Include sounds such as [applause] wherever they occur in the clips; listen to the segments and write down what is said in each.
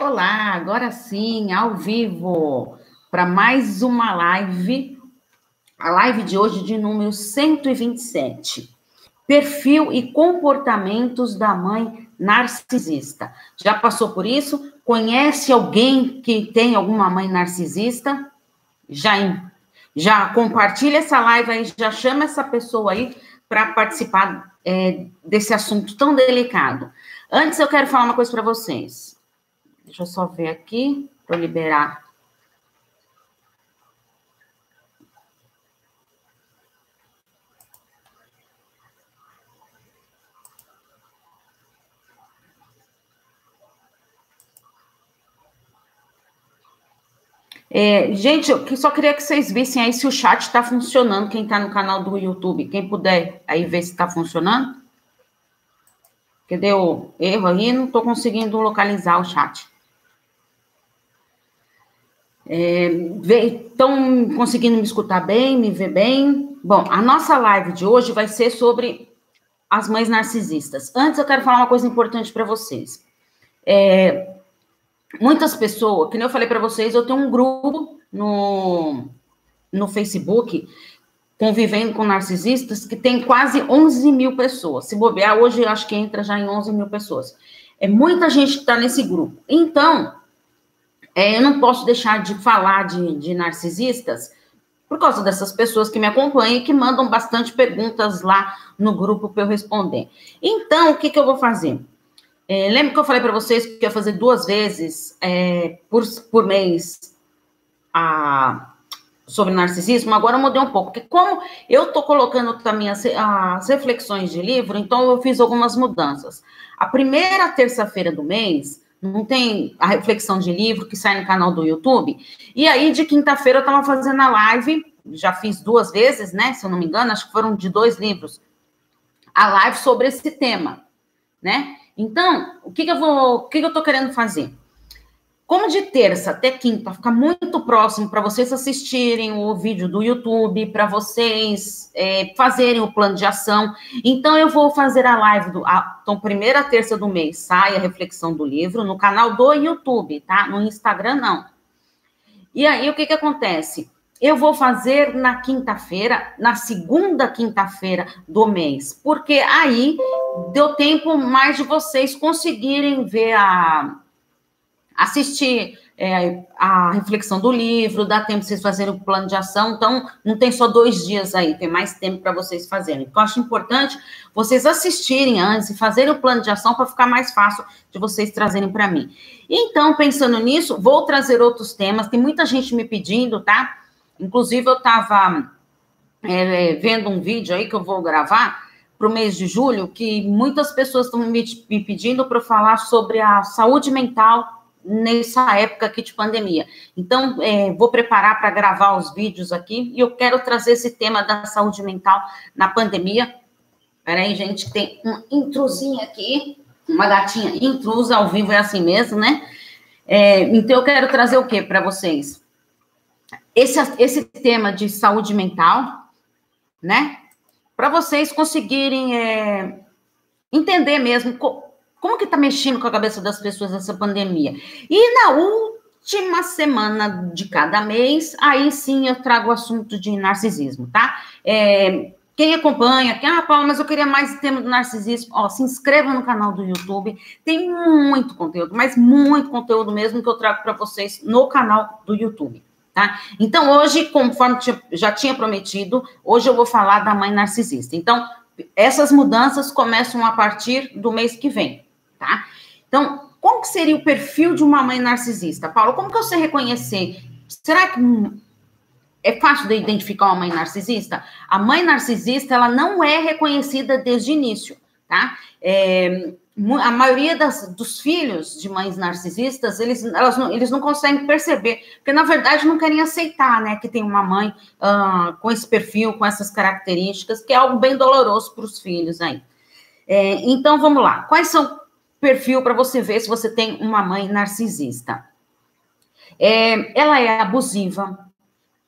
Olá, agora sim, ao vivo, para mais uma live, a live de hoje de número 127. Perfil e comportamentos da mãe narcisista. Já passou por isso? Conhece alguém que tem alguma mãe narcisista? Já, já compartilha essa live aí, já chama essa pessoa aí para participar é, desse assunto tão delicado. Antes, eu quero falar uma coisa para vocês. Deixa eu só ver aqui para liberar. É, gente, eu só queria que vocês vissem aí se o chat está funcionando, quem está no canal do YouTube. Quem puder aí ver se está funcionando. Que deu erro aí, não estou conseguindo localizar o chat. Estão é, conseguindo me escutar bem, me ver bem? Bom, a nossa live de hoje vai ser sobre as mães narcisistas. Antes, eu quero falar uma coisa importante para vocês. É, muitas pessoas, que nem eu falei para vocês, eu tenho um grupo no, no Facebook convivendo com narcisistas que tem quase 11 mil pessoas. Se bobear, hoje acho que entra já em 11 mil pessoas. É muita gente que está nesse grupo. Então, é, eu não posso deixar de falar de, de narcisistas por causa dessas pessoas que me acompanham e que mandam bastante perguntas lá no grupo para eu responder. Então, o que, que eu vou fazer? É, lembra que eu falei para vocês que ia fazer duas vezes é, por, por mês a, sobre narcisismo? Agora eu mudei um pouco, porque como eu estou colocando também as, as reflexões de livro, então eu fiz algumas mudanças. A primeira terça-feira do mês não tem a reflexão de livro que sai no canal do YouTube. E aí, de quinta-feira, eu estava fazendo a live, já fiz duas vezes, né? Se eu não me engano, acho que foram de dois livros. A live sobre esse tema, né? Então, o que, que eu vou, o que, que eu estou querendo fazer? Como de terça até quinta fica muito próximo para vocês assistirem o vídeo do YouTube, para vocês é, fazerem o plano de ação. Então, eu vou fazer a live do. A, então, primeira terça do mês sai a reflexão do livro no canal do YouTube, tá? No Instagram, não. E aí, o que, que acontece? Eu vou fazer na quinta-feira, na segunda quinta-feira do mês, porque aí deu tempo mais de vocês conseguirem ver a assistir é, a reflexão do livro, dá tempo de vocês fazerem o plano de ação, então não tem só dois dias aí, tem mais tempo para vocês fazerem. Então, acho importante vocês assistirem antes e fazerem o plano de ação para ficar mais fácil de vocês trazerem para mim. Então, pensando nisso, vou trazer outros temas, tem muita gente me pedindo, tá? Inclusive, eu estava é, vendo um vídeo aí que eu vou gravar para o mês de julho, que muitas pessoas estão me, me pedindo para falar sobre a saúde mental nessa época aqui de pandemia. Então, é, vou preparar para gravar os vídeos aqui e eu quero trazer esse tema da saúde mental na pandemia. Peraí, gente, tem uma intrusinha aqui, uma gatinha intrusa ao vivo, é assim mesmo, né? É, então, eu quero trazer o que para vocês? Esse, esse tema de saúde mental, né? Para vocês conseguirem é, entender mesmo como que está mexendo com a cabeça das pessoas essa pandemia? E na última semana de cada mês, aí sim eu trago o assunto de narcisismo, tá? É, quem acompanha, quem, ah, Paula, mas eu queria mais tema do narcisismo, ó, se inscreva no canal do YouTube, tem muito conteúdo, mas muito conteúdo mesmo que eu trago para vocês no canal do YouTube, tá? Então, hoje, conforme já tinha prometido, hoje eu vou falar da mãe narcisista. Então, essas mudanças começam a partir do mês que vem, tá? Então, como que seria o perfil de uma mãe narcisista? Paulo, como que eu sei reconhecer? Será que é fácil de identificar uma mãe narcisista? A mãe narcisista, ela não é reconhecida desde o início, tá? É, a maioria das, dos filhos de mães narcisistas, eles, elas não, eles não conseguem perceber, porque na verdade não querem aceitar, né, que tem uma mãe uh, com esse perfil, com essas características, que é algo bem doloroso para os filhos aí. É, então, vamos lá. Quais são perfil para você ver se você tem uma mãe narcisista. É, ela é abusiva.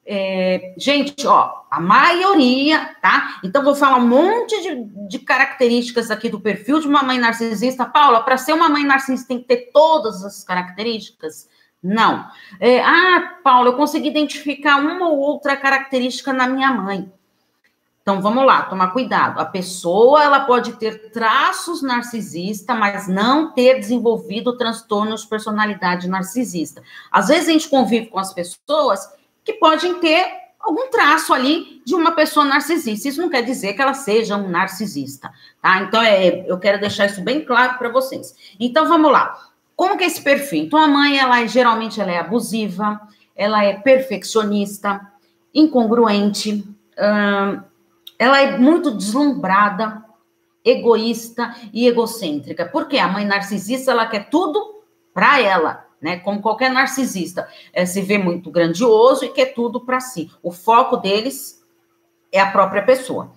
É, gente, ó, a maioria, tá? Então, vou falar um monte de, de características aqui do perfil de uma mãe narcisista. Paula, para ser uma mãe narcisista tem que ter todas as características? Não. É, ah, Paula, eu consegui identificar uma ou outra característica na minha mãe. Então, vamos lá, tomar cuidado. A pessoa, ela pode ter traços narcisista, mas não ter desenvolvido transtornos de personalidade narcisista. Às vezes, a gente convive com as pessoas que podem ter algum traço ali de uma pessoa narcisista. Isso não quer dizer que ela seja um narcisista, tá? Então, é, eu quero deixar isso bem claro para vocês. Então, vamos lá. Como que é esse perfil? Então, a mãe, ela é, geralmente, ela é abusiva, ela é perfeccionista, incongruente, hum, ela é muito deslumbrada, egoísta e egocêntrica. Porque a mãe narcisista, ela quer tudo para ela, né? Como qualquer narcisista, é, se vê muito grandioso e quer tudo para si. O foco deles é a própria pessoa.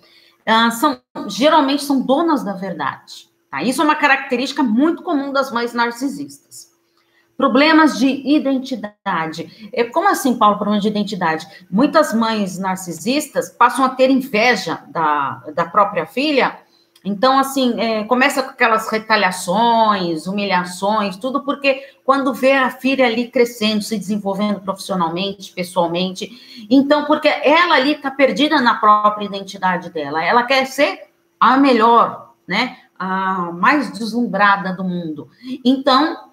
Ah, são, geralmente são donas da verdade. Tá? Isso é uma característica muito comum das mães narcisistas. Problemas de identidade. É, como assim, Paulo, problema de identidade? Muitas mães narcisistas passam a ter inveja da, da própria filha então, assim, é, começa com aquelas retaliações, humilhações, tudo porque quando vê a filha ali crescendo, se desenvolvendo profissionalmente, pessoalmente, então, porque ela ali está perdida na própria identidade dela, ela quer ser a melhor, né? A mais deslumbrada do mundo. Então,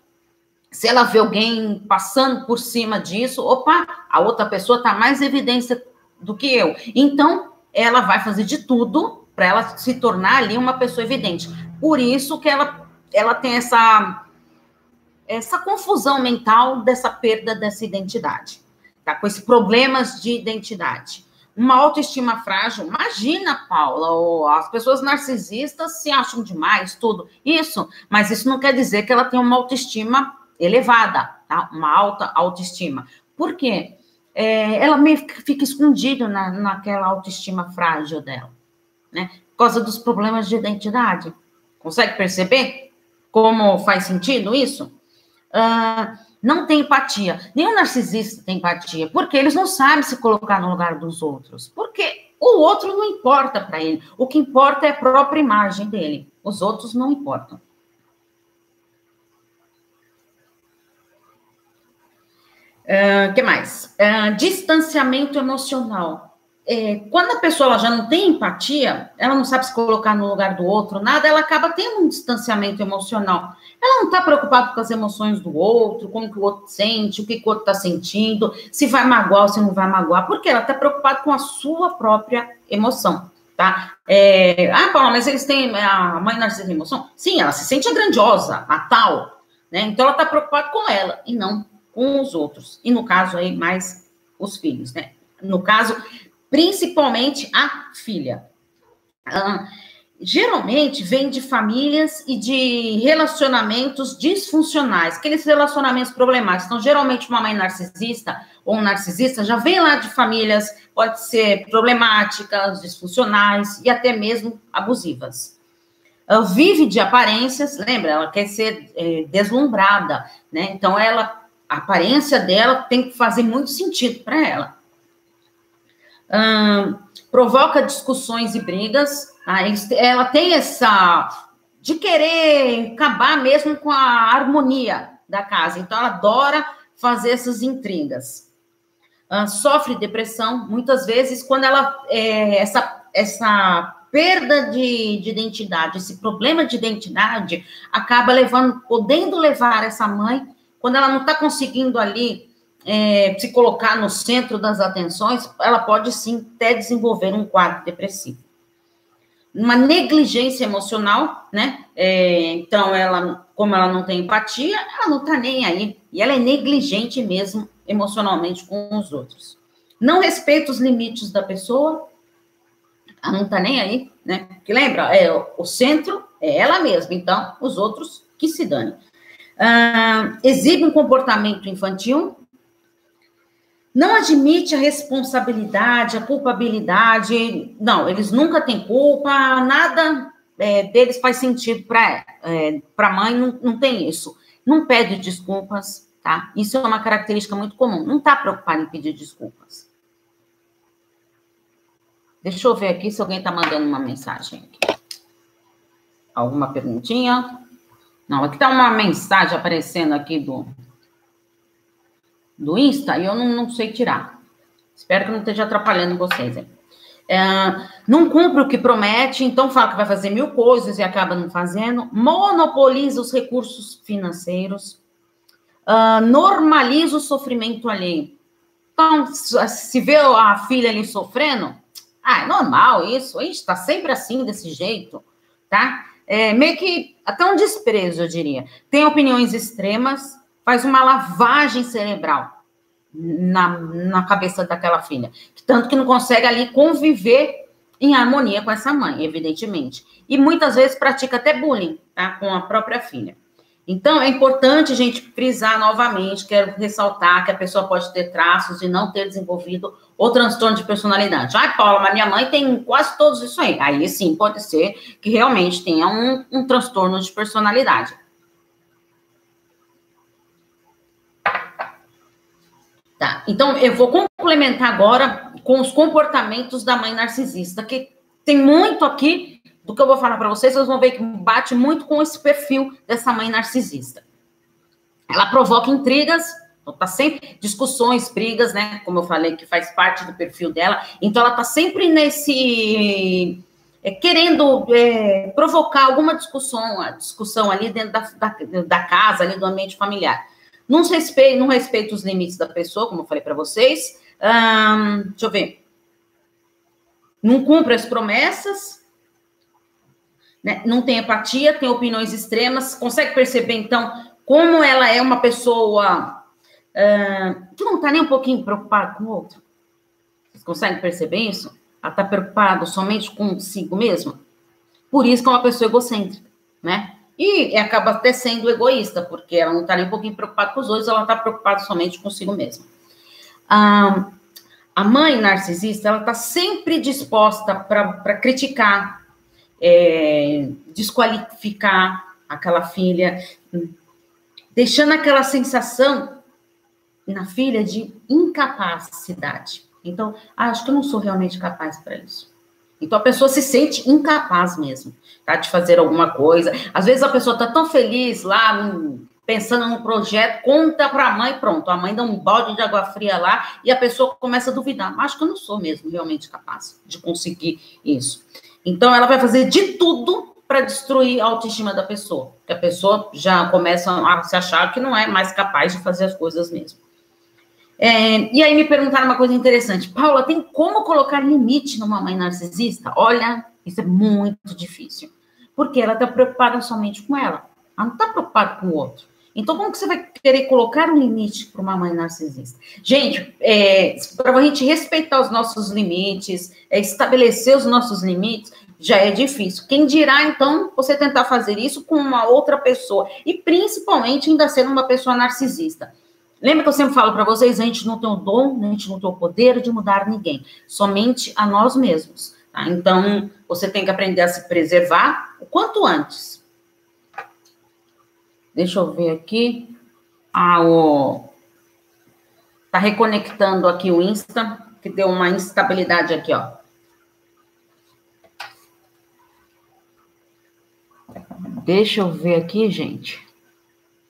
se ela vê alguém passando por cima disso, opa, a outra pessoa está mais evidência do que eu. Então, ela vai fazer de tudo para ela se tornar ali uma pessoa evidente. Por isso que ela, ela tem essa, essa confusão mental dessa perda dessa identidade, tá? Com esses problemas de identidade. Uma autoestima frágil, imagina, Paula, as pessoas narcisistas se acham demais, tudo. Isso, mas isso não quer dizer que ela tem uma autoestima elevada, tá? Uma alta autoestima. Por quê? É, ela meio fica escondida na, naquela autoestima frágil dela né? Por causa dos problemas de identidade. Consegue perceber como faz sentido isso? Não tem empatia. Nenhum narcisista tem empatia, porque eles não sabem se colocar no lugar dos outros. Porque o outro não importa para ele. O que importa é a própria imagem dele. Os outros não importam. O uh, que mais? Uh, distanciamento emocional é, quando a pessoa já não tem empatia, ela não sabe se colocar no lugar do outro, nada, ela acaba tendo um distanciamento emocional. Ela não está preocupada com as emoções do outro, como que o outro sente, o que, que o outro está sentindo, se vai magoar ou se não vai magoar, porque ela está preocupada com a sua própria emoção, tá? É, ah, Paula, mas eles têm a mãe narcisista de emoção? Sim, ela se sente grandiosa, a tal, né? Então ela está preocupada com ela e não com os outros. E no caso aí, mais os filhos, né? No caso, principalmente a filha. Ah, geralmente vem de famílias e de relacionamentos disfuncionais, aqueles relacionamentos problemáticos. Então, geralmente, uma mãe narcisista ou um narcisista já vem lá de famílias, pode ser problemáticas, disfuncionais e até mesmo abusivas. Vive de aparências, lembra? Ela quer ser é, deslumbrada, né? Então, ela, a aparência dela tem que fazer muito sentido para ela provoca discussões e brigas. Tá? Ela tem essa de querer acabar mesmo com a harmonia da casa. Então, ela adora fazer essas intrigas. sofre depressão, muitas vezes, quando ela. É, essa, essa perda de, de identidade, esse problema de identidade, acaba levando, podendo levar essa mãe, quando ela não está conseguindo ali é, se colocar no centro das atenções, ela pode sim até desenvolver um quadro depressivo. Uma negligência emocional, né? É, então, ela, como ela não tem empatia, ela não tá nem aí. E ela é negligente mesmo emocionalmente com os outros. Não respeita os limites da pessoa, ela não tá nem aí, né? Porque lembra, é, o centro é ela mesma, então os outros que se dane. Ah, exibe um comportamento infantil, não admite a responsabilidade, a culpabilidade. Não, eles nunca têm culpa, nada é, deles faz sentido para é, a mãe, não, não tem isso. Não pede desculpas, tá? Isso é uma característica muito comum. Não está preocupado em pedir desculpas. Deixa eu ver aqui se alguém está mandando uma mensagem. Aqui. Alguma perguntinha? Não, aqui está uma mensagem aparecendo aqui do, do Insta e eu não, não sei tirar. Espero que não esteja atrapalhando vocês. É, não cumpre o que promete, então fala que vai fazer mil coisas e acaba não fazendo. Monopoliza os recursos financeiros. Uh, normaliza o sofrimento alheio. Então, se vê a filha ali sofrendo, ah, é normal isso, está sempre assim, desse jeito, tá? É, meio que até um desprezo, eu diria. Tem opiniões extremas, faz uma lavagem cerebral na, na cabeça daquela filha. Tanto que não consegue ali conviver em harmonia com essa mãe, evidentemente. E muitas vezes pratica até bullying, tá? Com a própria filha. Então, é importante a gente frisar novamente, quero ressaltar que a pessoa pode ter traços de não ter desenvolvido o transtorno de personalidade. Ai, Paula, mas minha mãe tem quase todos isso aí. Aí sim, pode ser que realmente tenha um, um transtorno de personalidade. Tá, então eu vou complementar agora com os comportamentos da mãe narcisista, que tem muito aqui do que eu vou falar para vocês, vocês vão ver que bate muito com esse perfil dessa mãe narcisista. Ela provoca intrigas, então tá sempre discussões, brigas, né? Como eu falei, que faz parte do perfil dela. Então ela tá sempre nesse é, querendo é, provocar alguma discussão, discussão ali dentro da, da, da, casa, ali do ambiente familiar. Não respeita, não respeita os limites da pessoa, como eu falei para vocês. Hum, deixa eu ver. Não cumpre as promessas, né? não tem empatia, tem opiniões extremas, consegue perceber, então, como ela é uma pessoa uh, que não está nem um pouquinho preocupada com o outro? Vocês conseguem perceber isso? Ela está preocupada somente consigo mesma? Por isso que é uma pessoa egocêntrica, né? E acaba até sendo egoísta, porque ela não está nem um pouquinho preocupada com os outros, ela está preocupada somente consigo mesma. Ah, a mãe narcisista, ela está sempre disposta para criticar, é, desqualificar aquela filha, deixando aquela sensação na filha de incapacidade. Então, ah, acho que eu não sou realmente capaz para isso. Então a pessoa se sente incapaz mesmo, tá? De fazer alguma coisa. Às vezes a pessoa tá tão feliz lá, pensando num projeto, conta para a mãe, pronto. A mãe dá um balde de água fria lá e a pessoa começa a duvidar. Acho que eu não sou mesmo realmente capaz de conseguir isso. Então, ela vai fazer de tudo para destruir a autoestima da pessoa, que a pessoa já começa a se achar que não é mais capaz de fazer as coisas mesmo. É, e aí me perguntaram uma coisa interessante, Paula, tem como colocar limite numa mãe narcisista? Olha, isso é muito difícil, porque ela está preocupada somente com ela, ela não está preocupada com o outro. Então, como que você vai querer colocar um limite para uma mãe narcisista? Gente, é, para a gente respeitar os nossos limites, é, estabelecer os nossos limites, já é difícil. Quem dirá, então, você tentar fazer isso com uma outra pessoa, e principalmente ainda sendo uma pessoa narcisista. Lembra que eu sempre falo para vocês, a gente não tem o dom, a gente não tem o poder de mudar ninguém, somente a nós mesmos. Tá? Então, você tem que aprender a se preservar o quanto antes. Deixa eu ver aqui. Ah, o... Tá reconectando aqui o Insta, que deu uma instabilidade aqui, ó. Deixa eu ver aqui, gente.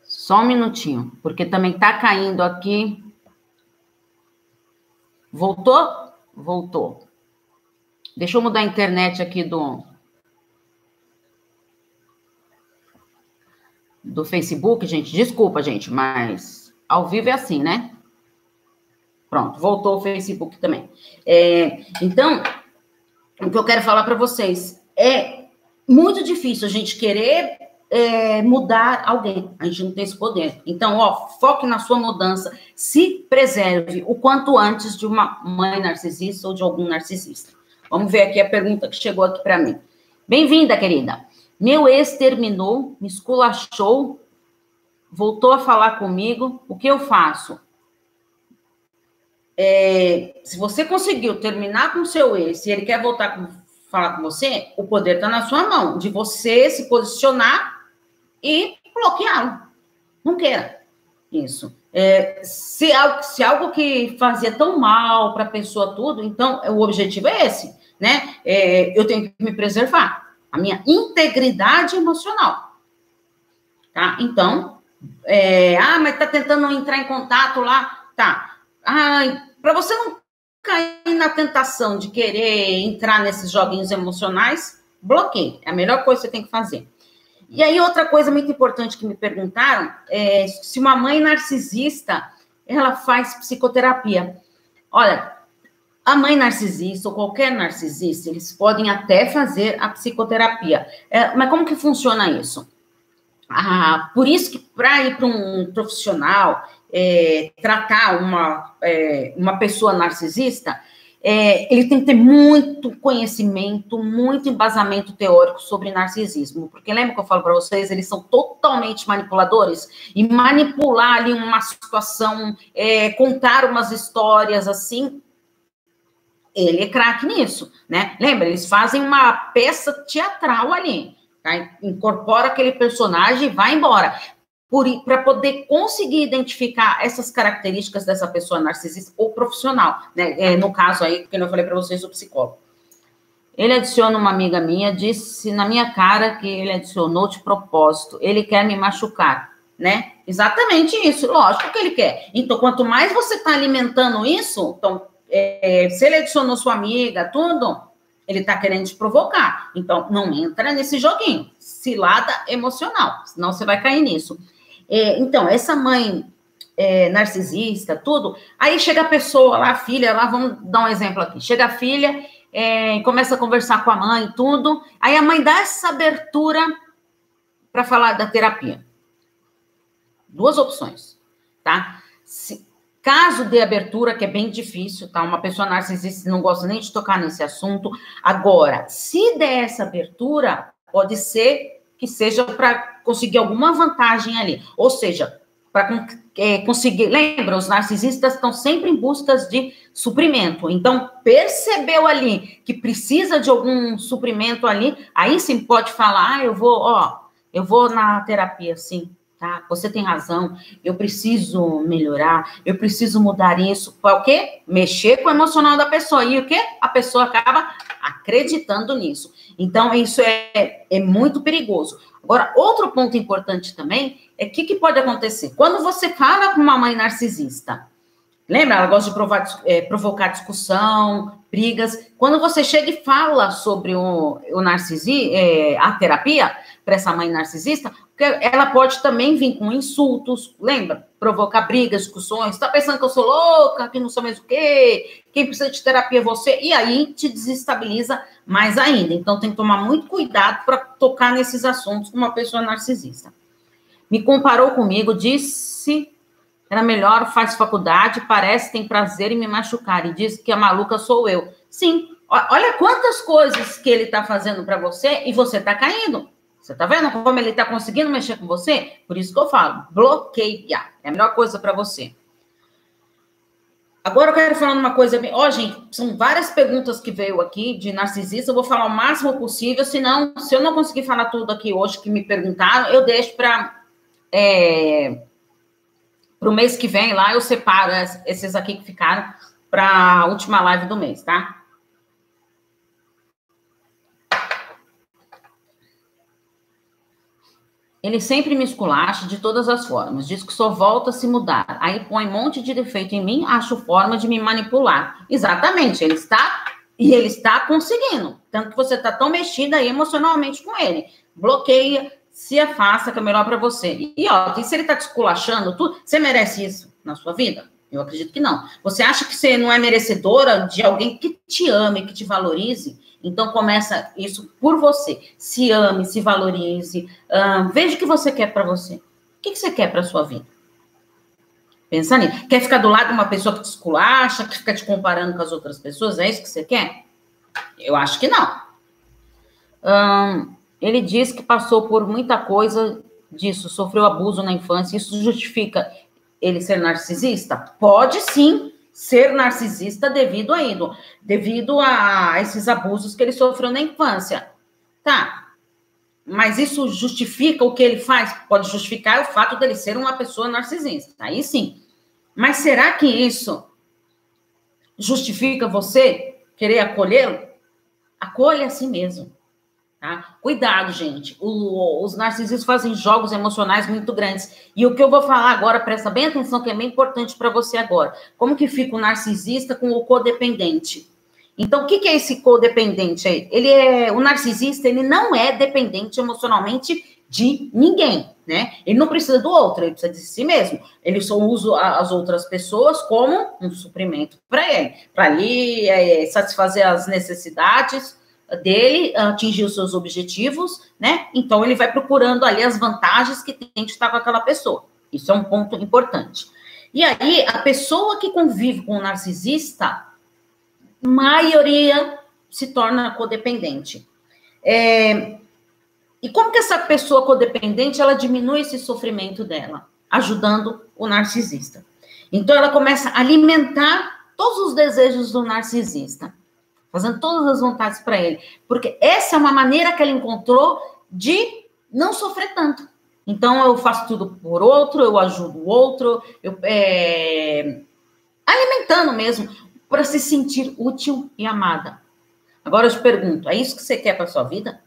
Só um minutinho, porque também tá caindo aqui. Voltou? Voltou. Deixa eu mudar a internet aqui do do Facebook, gente, desculpa, gente, mas ao vivo é assim, né? Pronto, voltou o Facebook também. É, então, o que eu quero falar para vocês é muito difícil a gente querer é, mudar alguém. A gente não tem esse poder. Então, ó, foque na sua mudança, se preserve o quanto antes de uma mãe narcisista ou de algum narcisista. Vamos ver aqui a pergunta que chegou aqui para mim. Bem-vinda, querida. Meu ex terminou, me esculachou, voltou a falar comigo. O que eu faço? É, se você conseguiu terminar com seu ex, se ele quer voltar a falar com você, o poder está na sua mão, de você se posicionar e bloqueá-lo. Não queira isso. É, se, algo, se algo que fazia tão mal para a pessoa tudo, então o objetivo é esse né? É, eu tenho que me preservar, a minha integridade emocional. Tá? Então, é, ah, mas tá tentando entrar em contato lá, tá? Ah, para você não cair na tentação de querer entrar nesses joguinhos emocionais, bloqueie. É a melhor coisa que você tem que fazer. E aí, outra coisa muito importante que me perguntaram é se uma mãe narcisista ela faz psicoterapia. Olha, a mãe narcisista ou qualquer narcisista, eles podem até fazer a psicoterapia. É, mas como que funciona isso? Ah, por isso que para ir para um profissional é, tratar uma, é, uma pessoa narcisista, é, ele tem que ter muito conhecimento, muito embasamento teórico sobre narcisismo. Porque lembra que eu falo para vocês, eles são totalmente manipuladores. E manipular ali uma situação, é, contar umas histórias assim, ele é craque nisso, né? Lembra, eles fazem uma peça teatral ali. Tá? Incorpora aquele personagem e vai embora para poder conseguir identificar essas características dessa pessoa narcisista ou profissional, né? É, no caso aí, que eu falei para vocês, o psicólogo. Ele adiciona uma amiga minha, disse na minha cara que ele adicionou de propósito. Ele quer me machucar, né? Exatamente isso, lógico que ele quer. Então, quanto mais você está alimentando isso, então, é, se ele adicionou sua amiga, tudo, ele está querendo te provocar. Então, não entra nesse joguinho. Cilada emocional, senão você vai cair nisso. É, então, essa mãe é, narcisista, tudo, aí chega a pessoa lá, a filha, lá, vamos dar um exemplo aqui. Chega a filha, é, começa a conversar com a mãe, tudo, aí a mãe dá essa abertura para falar da terapia. Duas opções, tá? Se, caso de abertura, que é bem difícil, tá? Uma pessoa narcisista não gosta nem de tocar nesse assunto. Agora, se der essa abertura, pode ser que seja para conseguir alguma vantagem ali. Ou seja, para é, conseguir. Lembra, os narcisistas estão sempre em busca de suprimento. Então, percebeu ali que precisa de algum suprimento ali, aí sim pode falar: ah, eu vou, ó, eu vou na terapia, sim. Tá? Você tem razão, eu preciso melhorar, eu preciso mudar isso. Para o quê? Mexer com o emocional da pessoa. E o quê? A pessoa acaba acreditando nisso. Então, isso é, é muito perigoso. Agora, outro ponto importante também é o que, que, pode acontecer. Quando você fala com uma mãe narcisista, lembra? Ela gosta de provar, é, provocar discussão, brigas. Quando você chega e fala sobre o, o narcisismo, é, a terapia para essa mãe narcisista, ela pode também vir com insultos, lembra? Provocar brigas, discussões. Está pensando que eu sou louca, que não sou mais o quê? Quem precisa de terapia é você. E aí te desestabiliza mais ainda. Então tem que tomar muito cuidado para tocar nesses assuntos com uma pessoa narcisista. Me comparou comigo, disse era melhor, faz faculdade, parece tem prazer em me machucar e diz que a maluca sou eu. Sim, olha quantas coisas que ele está fazendo para você e você está caindo. Você tá vendo como ele tá conseguindo mexer com você? Por isso que eu falo, bloqueia. É a melhor coisa para você. Agora eu quero falar uma coisa bem. Ó, oh, gente, são várias perguntas que veio aqui de narcisista. Eu vou falar o máximo possível. Senão, se eu não conseguir falar tudo aqui hoje que me perguntaram, eu deixo para é, o mês que vem lá. Eu separo esses aqui que ficaram para a última live do mês, tá? Ele sempre me esculacha de todas as formas, diz que só volta a se mudar. Aí põe um monte de defeito em mim, acho forma de me manipular. Exatamente, ele está e ele está conseguindo. Tanto que você está tão mexida emocionalmente com ele. Bloqueia, se afasta, que é melhor para você. E ó, se ele está te esculachando, você merece isso na sua vida? Eu acredito que não. Você acha que você não é merecedora de alguém que te ame, que te valorize? Então começa isso por você. Se ame, se valorize, veja o que você quer para você. O que, que você quer para sua vida? Pensa nisso. Quer ficar do lado de uma pessoa que te esculacha, que fica te comparando com as outras pessoas? É isso que você quer? Eu acho que não. ele diz que passou por muita coisa disso, sofreu abuso na infância. Isso justifica ele ser narcisista? Pode sim ser narcisista devido a devido a esses abusos que ele sofreu na infância. Tá. Mas isso justifica o que ele faz? Pode justificar o fato dele ser uma pessoa narcisista. Aí sim. Mas será que isso justifica você querer acolhê-lo? Acolha a si mesmo. Tá? Cuidado, gente. O, os narcisistas fazem jogos emocionais muito grandes. E o que eu vou falar agora, presta bem atenção, que é bem importante para você agora. Como que fica o narcisista com o codependente? Então, o que, que é esse codependente aí? Ele é o narcisista, ele não é dependente emocionalmente de ninguém, né? Ele não precisa do outro, ele precisa de si mesmo. Ele só usa as outras pessoas como um suprimento para ele, para ali é, satisfazer as necessidades dele, atingir os seus objetivos, né? Então ele vai procurando ali as vantagens que tem de estar com aquela pessoa. Isso é um ponto importante. E aí, a pessoa que convive com o narcisista, maioria se torna codependente. É, e como que essa pessoa codependente ela diminui esse sofrimento dela, ajudando o narcisista? Então ela começa a alimentar todos os desejos do narcisista, fazendo todas as vontades para ele, porque essa é uma maneira que ela encontrou de não sofrer tanto. Então eu faço tudo por outro, eu ajudo o outro, eu é, alimentando mesmo para se sentir útil e amada. Agora eu te pergunto, é isso que você quer para sua vida?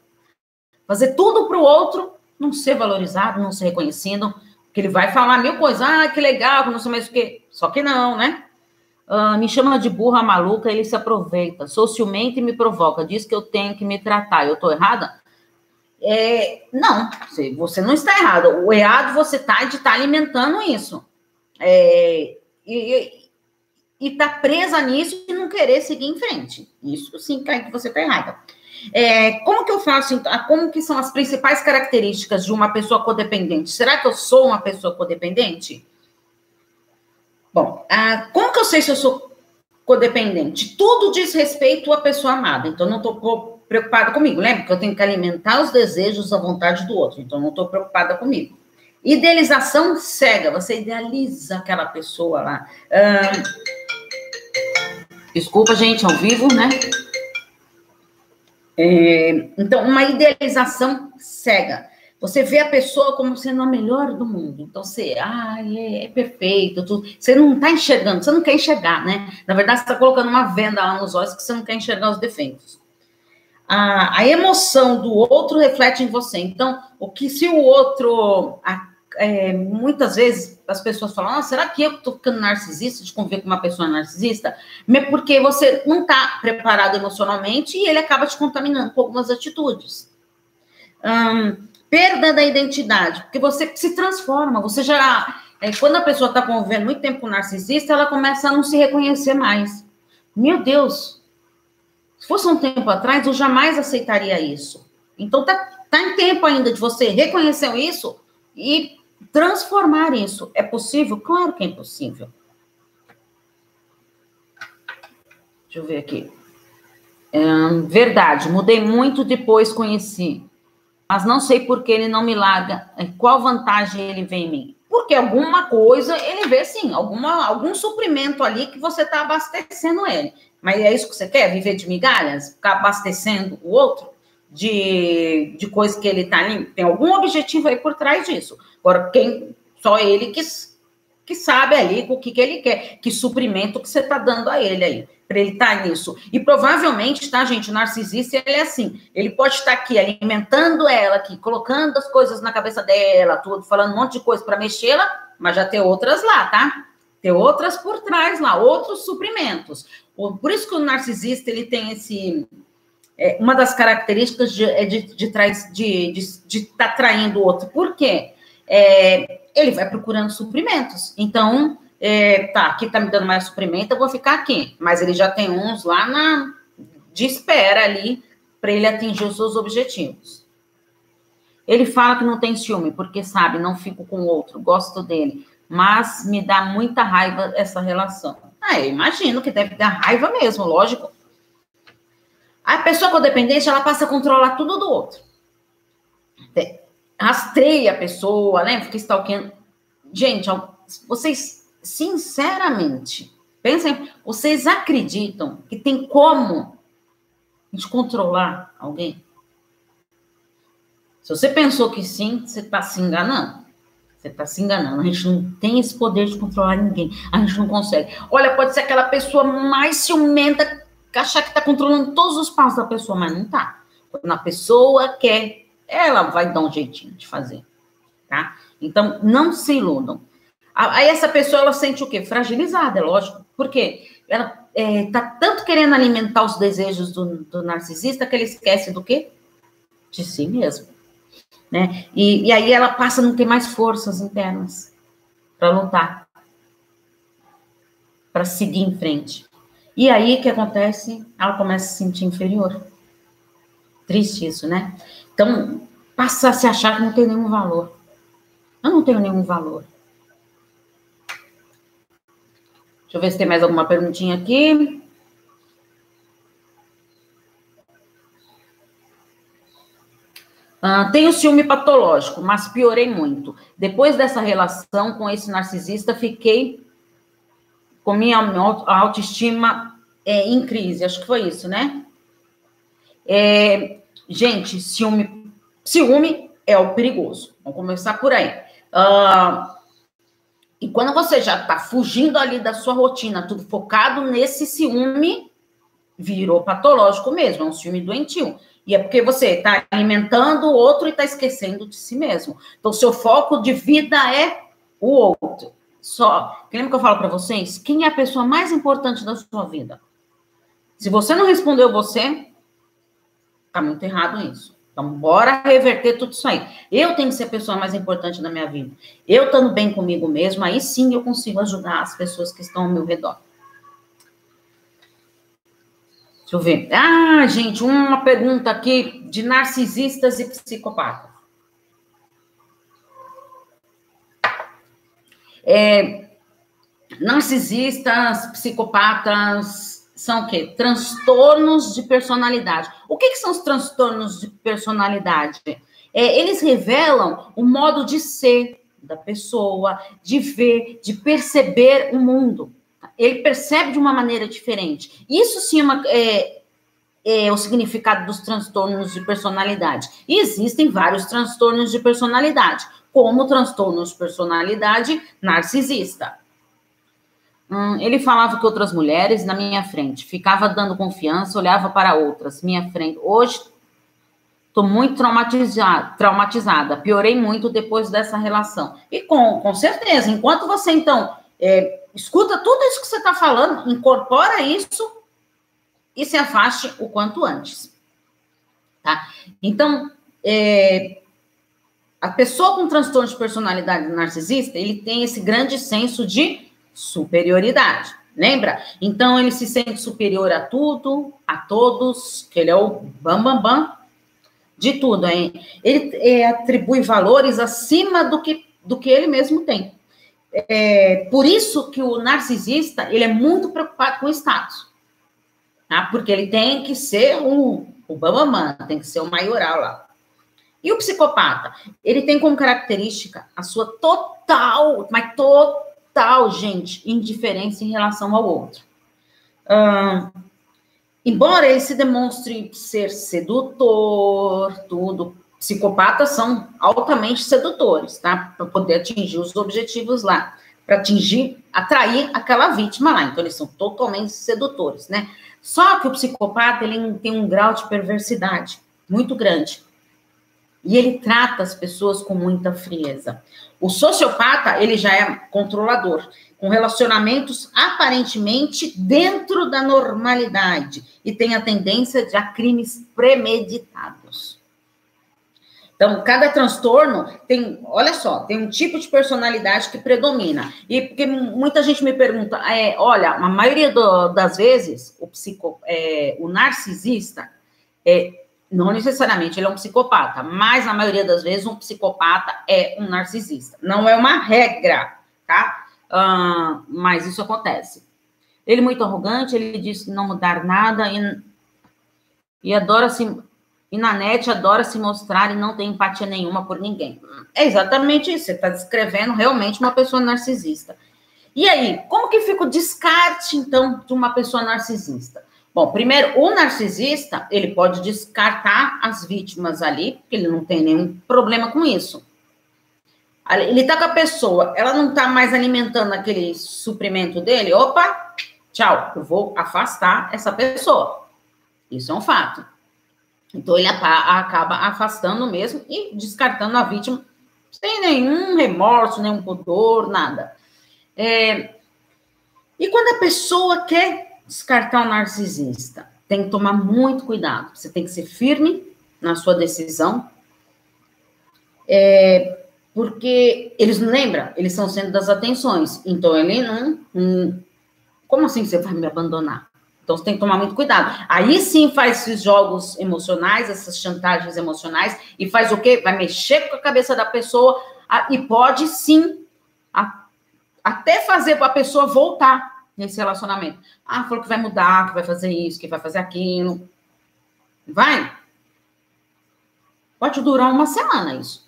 fazer tudo para o outro não ser valorizado, não ser reconhecido, que ele vai falar mil coisas, ah, que legal, não sei mais o quê. Só que não, né? Uh, me chama de burra maluca, ele se aproveita. Sou ciumento e me provoca, diz que eu tenho que me tratar. Eu tô errada? É, não, você não está errada. O errado você tá de estar tá alimentando isso. É, e, e tá presa nisso e não querer seguir em frente. Isso sim que você está errada. É, como que eu faço, então, como que são as principais características de uma pessoa codependente? Será que eu sou uma pessoa codependente? Bom, como que eu sei se eu sou codependente? Tudo diz respeito à pessoa amada, então não estou preocupada comigo. Lembra que eu tenho que alimentar os desejos, a vontade do outro, então não estou preocupada comigo. Idealização cega, você idealiza aquela pessoa lá. Ah, desculpa, gente, ao vivo, né? É, então, uma idealização cega. Você vê a pessoa como sendo a melhor do mundo. Então, você, ah, é, é perfeito. Tudo. Você não está enxergando, você não quer enxergar, né? Na verdade, você está colocando uma venda lá nos olhos que você não quer enxergar os defeitos. A, a emoção do outro reflete em você. Então, o que se o outro. A, é, muitas vezes as pessoas falam: ah, será que eu estou ficando narcisista de conviver com uma pessoa narcisista? Porque você não está preparado emocionalmente e ele acaba te contaminando com algumas atitudes. Hum, perda da identidade, porque você se transforma, você já. É, quando a pessoa está convivendo muito tempo com narcisista, ela começa a não se reconhecer mais. Meu Deus, se fosse um tempo atrás, eu jamais aceitaria isso. Então, tá, tá em tempo ainda de você reconhecer isso e transformar isso. É possível? Claro que é impossível. Deixa eu ver aqui. É, verdade, mudei muito depois conheci. Mas não sei por que ele não me larga. É, qual vantagem ele vê em mim? Porque alguma coisa ele vê sim, alguma, algum suprimento ali que você está abastecendo ele. Mas é isso que você quer? Viver de migalhas? Ficar abastecendo o outro? De, de coisa que ele está ali? Tem algum objetivo aí por trás disso. Agora, quem, só ele que, que sabe ali o que, que ele quer, que suprimento que você está dando a ele aí, para ele estar tá nisso. E provavelmente, tá, gente, o narcisista, ele é assim, ele pode estar aqui alimentando ela, aqui, colocando as coisas na cabeça dela, tudo, falando um monte de coisa para mexê-la, mas já tem outras lá, tá? Tem outras por trás lá, outros suprimentos. Por isso que o narcisista, ele tem esse... É, uma das características de estar de, de, de, de, de tá traindo o outro. Por quê? é, ele vai procurando suprimentos. Então, é, tá, aqui tá me dando mais suprimento, eu vou ficar aqui. Mas ele já tem uns lá na de espera ali para ele atingir os seus objetivos. Ele fala que não tem ciúme, porque sabe, não fico com outro, gosto dele, mas me dá muita raiva essa relação. Ah, eu imagino que deve dar raiva mesmo, lógico. A pessoa codependente, ela passa a controlar tudo do outro rastreia a pessoa, né? Fica stalkeando. Gente, vocês, sinceramente, pensem, vocês acreditam que tem como a gente controlar alguém? Se você pensou que sim, você está se enganando. Você está se enganando. A gente não tem esse poder de controlar ninguém. A gente não consegue. Olha, pode ser aquela pessoa mais ciumenta achar que está controlando todos os passos da pessoa, mas não está. Quando a pessoa quer, ela vai dar um jeitinho de fazer, tá? Então, não se iludam. Aí essa pessoa, ela sente o quê? Fragilizada, é lógico. Por quê? Ela é, tá tanto querendo alimentar os desejos do, do narcisista que ele esquece do quê? De si mesmo. Né? E, e aí ela passa a não ter mais forças internas para lutar, para seguir em frente. E aí o que acontece? Ela começa a se sentir inferior. Triste isso, né? Então, passa a se achar que não tem nenhum valor. Eu não tenho nenhum valor. Deixa eu ver se tem mais alguma perguntinha aqui. Uh, tenho ciúme patológico, mas piorei muito. Depois dessa relação com esse narcisista, fiquei com minha autoestima é, em crise. Acho que foi isso, né? É, gente, ciúme, ciúme é o perigoso. Vamos começar por aí. Uh, e quando você já está fugindo ali da sua rotina, tudo focado nesse ciúme, virou patológico mesmo, é um ciúme doentio. E é porque você está alimentando o outro e está esquecendo de si mesmo. Então, seu foco de vida é o outro. Só. Lembra que eu falo para vocês? Quem é a pessoa mais importante da sua vida? Se você não respondeu você, tá muito errado isso. Então, bora reverter tudo isso aí. Eu tenho que ser a pessoa mais importante da minha vida. Eu estando bem comigo mesmo, aí sim eu consigo ajudar as pessoas que estão ao meu redor. Deixa eu ver. Ah, gente, uma pergunta aqui de narcisistas e psicopatas. É, narcisistas, psicopatas, são o quê? Transtornos de personalidade. O que, que são os transtornos de personalidade? É, eles revelam o modo de ser da pessoa, de ver, de perceber o mundo. Ele percebe de uma maneira diferente. Isso sim é, uma, é, é o significado dos transtornos de personalidade. E existem vários transtornos de personalidade, como o transtorno de personalidade narcisista. Hum, ele falava que outras mulheres na minha frente, ficava dando confiança, olhava para outras, minha frente. Hoje estou muito traumatizada, traumatizada, piorei muito depois dessa relação. E com, com certeza, enquanto você então é, escuta tudo isso que você está falando, incorpora isso e se afaste o quanto antes. Tá? Então, é, a pessoa com transtorno de personalidade narcisista, ele tem esse grande senso de superioridade. Lembra? Então ele se sente superior a tudo, a todos, que ele é o bam bam bam de tudo, hein? Ele é, atribui valores acima do que do que ele mesmo tem. É, por isso que o narcisista ele é muito preocupado com o status, tá? Porque ele tem que ser um, o bambamã, tem que ser o maioral lá. E o psicopata, ele tem como característica a sua total, mas total total, gente, indiferença em relação ao outro. embora ele se demonstre ser sedutor, tudo, psicopatas são altamente sedutores, tá? Para poder atingir os objetivos lá, para atingir, atrair aquela vítima lá. Então, eles são totalmente sedutores, né? Só que o psicopata, ele tem um grau de perversidade muito grande. E ele trata as pessoas com muita frieza. O sociopata, ele já é controlador, com relacionamentos aparentemente dentro da normalidade e tem a tendência de a crimes premeditados. Então, cada transtorno tem, olha só, tem um tipo de personalidade que predomina. E porque muita gente me pergunta, é, olha, a maioria do, das vezes, o, psico, é, o narcisista, é, não necessariamente ele é um psicopata, mas na maioria das vezes um psicopata é um narcisista. Não é uma regra, tá? Uh, mas isso acontece. Ele é muito arrogante, ele diz não mudar nada e, e adora se e na net adora se mostrar e não tem empatia nenhuma por ninguém. É exatamente isso. Você está descrevendo realmente uma pessoa narcisista. E aí, como que fica o descarte então de uma pessoa narcisista? Bom, primeiro, o narcisista, ele pode descartar as vítimas ali, porque ele não tem nenhum problema com isso. Ele tá com a pessoa, ela não tá mais alimentando aquele suprimento dele, opa, tchau, eu vou afastar essa pessoa. Isso é um fato. Então ele acaba afastando mesmo e descartando a vítima sem nenhum remorso, nenhum pudor, nada. É... E quando a pessoa quer descartar o narcisista, tem que tomar muito cuidado. Você tem que ser firme na sua decisão, é... porque eles não lembram, eles são sendo das atenções. Então ele não. Como assim você vai me abandonar? Então você tem que tomar muito cuidado. Aí sim faz esses jogos emocionais, essas chantagens emocionais, e faz o quê? Vai mexer com a cabeça da pessoa e pode sim a, até fazer a pessoa voltar nesse relacionamento. Ah, falou que vai mudar, que vai fazer isso, que vai fazer aquilo. Vai. Pode durar uma semana isso.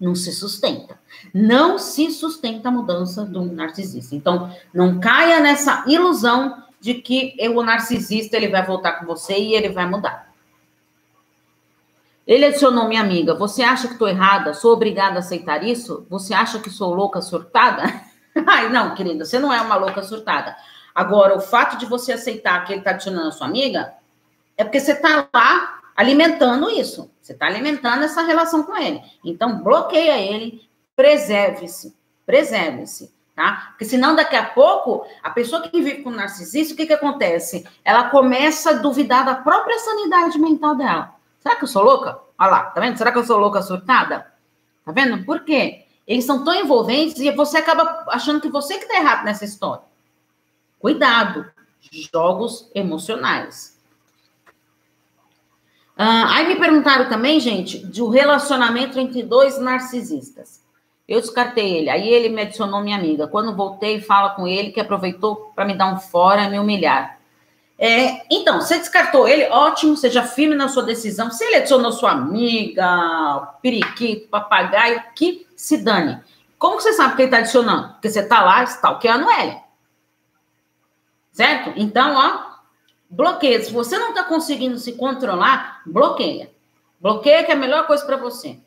Não se sustenta. Não se sustenta a mudança do narcisista. Então, não caia nessa ilusão de que o narcisista ele vai voltar com você e ele vai mudar. Ele adicionou minha amiga. Você acha que estou errada? Sou obrigada a aceitar isso? Você acha que sou louca surtada? [laughs] Ai, não, querida, você não é uma louca surtada. Agora, o fato de você aceitar que ele está adicionando a sua amiga é porque você está lá alimentando isso. Você está alimentando essa relação com ele. Então, bloqueia ele, preserve-se, preserve-se tá? Porque senão daqui a pouco, a pessoa que vive com narcisista, o que que acontece? Ela começa a duvidar da própria sanidade mental dela. Será que eu sou louca? Olha lá, tá vendo? Será que eu sou louca surtada? Tá vendo? Por quê? Eles são tão envolventes e você acaba achando que você que tá errado nessa história. Cuidado. Jogos emocionais. Ah, aí me perguntaram também, gente, do relacionamento entre dois narcisistas. Eu descartei ele. Aí ele me adicionou minha amiga. Quando voltei, fala com ele que aproveitou para me dar um fora me humilhar. É, então, você descartou ele, ótimo, seja firme na sua decisão. Se ele adicionou sua amiga, periquito, papagaio, que se dane. Como você sabe que ele está adicionando? Porque você está lá stalkeando ele. Certo? Então, ó, bloqueia. Se você não está conseguindo se controlar, bloqueia. Bloqueia que é a melhor coisa para você.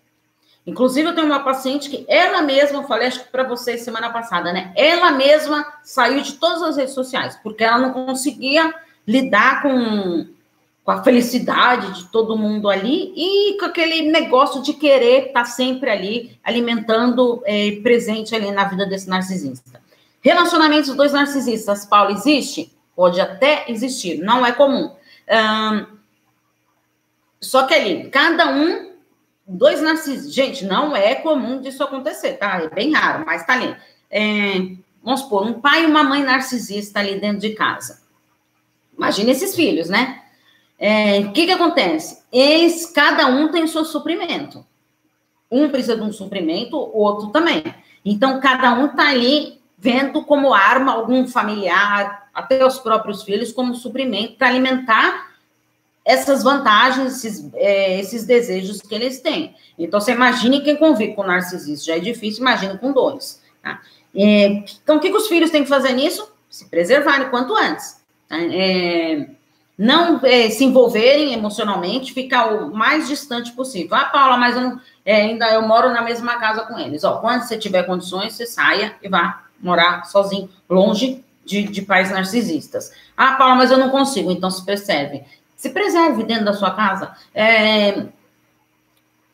Inclusive, eu tenho uma paciente que ela mesma, eu falei para vocês semana passada, né? Ela mesma saiu de todas as redes sociais, porque ela não conseguia lidar com, com a felicidade de todo mundo ali e com aquele negócio de querer estar tá sempre ali, alimentando, é, presente ali na vida desse narcisista. Relacionamentos dos dois narcisistas, Paulo, existe? Pode até existir, não é comum. só que ali, cada um dois narcisistas. Gente, não é comum disso acontecer, tá? É bem raro, mas tá ali. É, vamos supor, um pai e uma mãe narcisista ali dentro de casa. Imagina esses filhos, né? É, o que que acontece? Eles, cada um tem seu suprimento. Um precisa de um suprimento, outro também. Então, cada um tá ali vendo como arma algum familiar, até os próprios filhos, como suprimento para alimentar essas vantagens, esses, é, esses, desejos que eles têm. Então, você imagine quem convive com narcisista, já é difícil, imagina com dois. Tá? É, então, o que, que, os filhos têm que fazer nisso? Se preservarem quanto antes. Tá? É, não é, se envolverem emocionalmente, ficar o mais distante possível. Ah, Paula, mas eu não, é, ainda eu moro na mesma casa com eles. Ó, quando você tiver condições, você saia e vá morar sozinho, longe de, de pais narcisistas. Ah, Paula, mas eu não consigo, então se preserve. Se preserve dentro da sua casa. É,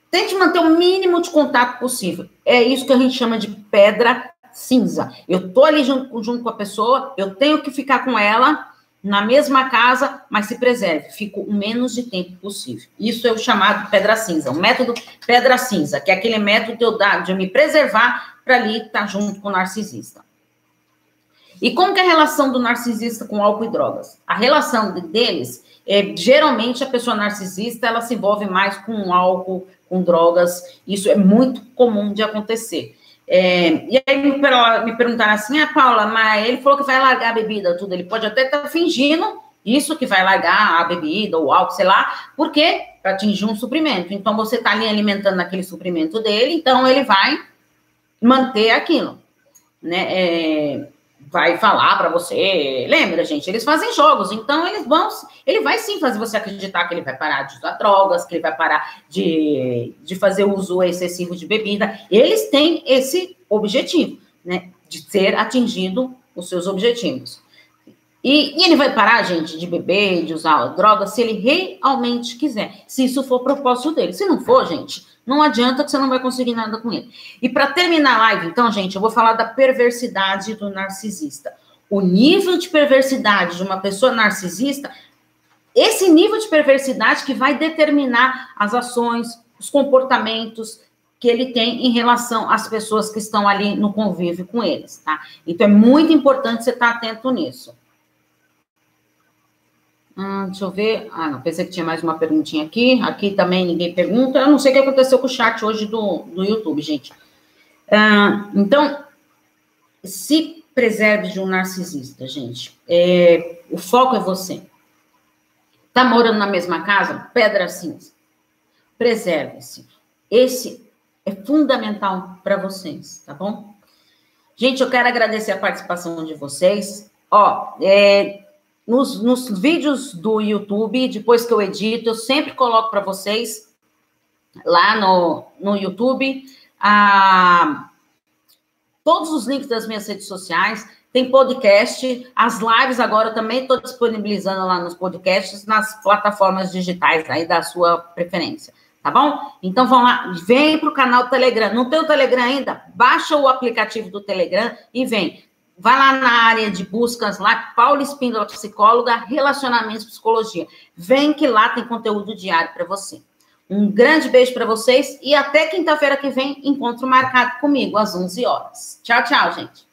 tente manter o mínimo de contato possível. É isso que a gente chama de pedra cinza. Eu tô ali junto, junto com a pessoa, eu tenho que ficar com ela na mesma casa, mas se preserve. Fico o menos de tempo possível. Isso é o chamado pedra cinza, o método pedra cinza, que é aquele método de eu, dar, de eu me preservar para ali estar tá junto com o narcisista. E como que é a relação do narcisista com álcool e drogas? A relação deles é, geralmente a pessoa narcisista ela se envolve mais com álcool, com drogas. Isso é muito comum de acontecer. É, e aí me, perguntaram assim, ah, Paula, mas ele falou que vai largar a bebida, tudo. Ele pode até estar tá fingindo isso que vai largar a bebida, ou álcool, sei lá, por quê? Para atingir um suprimento. Então você está ali alimentando aquele suprimento dele, então ele vai manter aquilo, né? É, vai falar para você. Lembra, gente? Eles fazem jogos, então eles vão. Ele vai sim fazer você acreditar que ele vai parar de usar drogas, que ele vai parar de, de fazer uso excessivo de bebida. Eles têm esse objetivo, né? De ter atingido os seus objetivos. E, e, ele vai parar, gente, de beber, de usar droga, se ele realmente quiser. Se isso for propósito dele. Se não for, gente, não adianta que você não vai conseguir nada com ele. E para terminar a live, então, gente, eu vou falar da perversidade do narcisista. O nível de perversidade de uma pessoa narcisista, esse nível de perversidade que vai determinar as ações, os comportamentos que ele tem em relação às pessoas que estão ali no convívio com eles, tá? Então é muito importante você estar atento nisso. Hum, deixa eu ver. Ah, não, pensei que tinha mais uma perguntinha aqui. Aqui também ninguém pergunta. Eu não sei o que aconteceu com o chat hoje do, do YouTube, gente. Ah, então, se preserve de um narcisista, gente. É, o foco é você. Tá morando na mesma casa? Pedra cinza. Preserve-se. Esse é fundamental para vocês, tá bom? Gente, eu quero agradecer a participação de vocês. Ó, é, nos, nos vídeos do YouTube, depois que eu edito, eu sempre coloco para vocês lá no, no YouTube a, todos os links das minhas redes sociais. Tem podcast, as lives agora também estou disponibilizando lá nos podcasts, nas plataformas digitais aí da sua preferência, tá bom? Então vão lá, vem para o canal Telegram. Não tem o Telegram ainda? Baixa o aplicativo do Telegram e vem. Vai lá na área de buscas lá, Paula Espíndola, psicóloga, relacionamentos, psicologia. Vem que lá tem conteúdo diário para você. Um grande beijo para vocês e até quinta-feira que vem, encontro marcado comigo às 11 horas. Tchau, tchau, gente.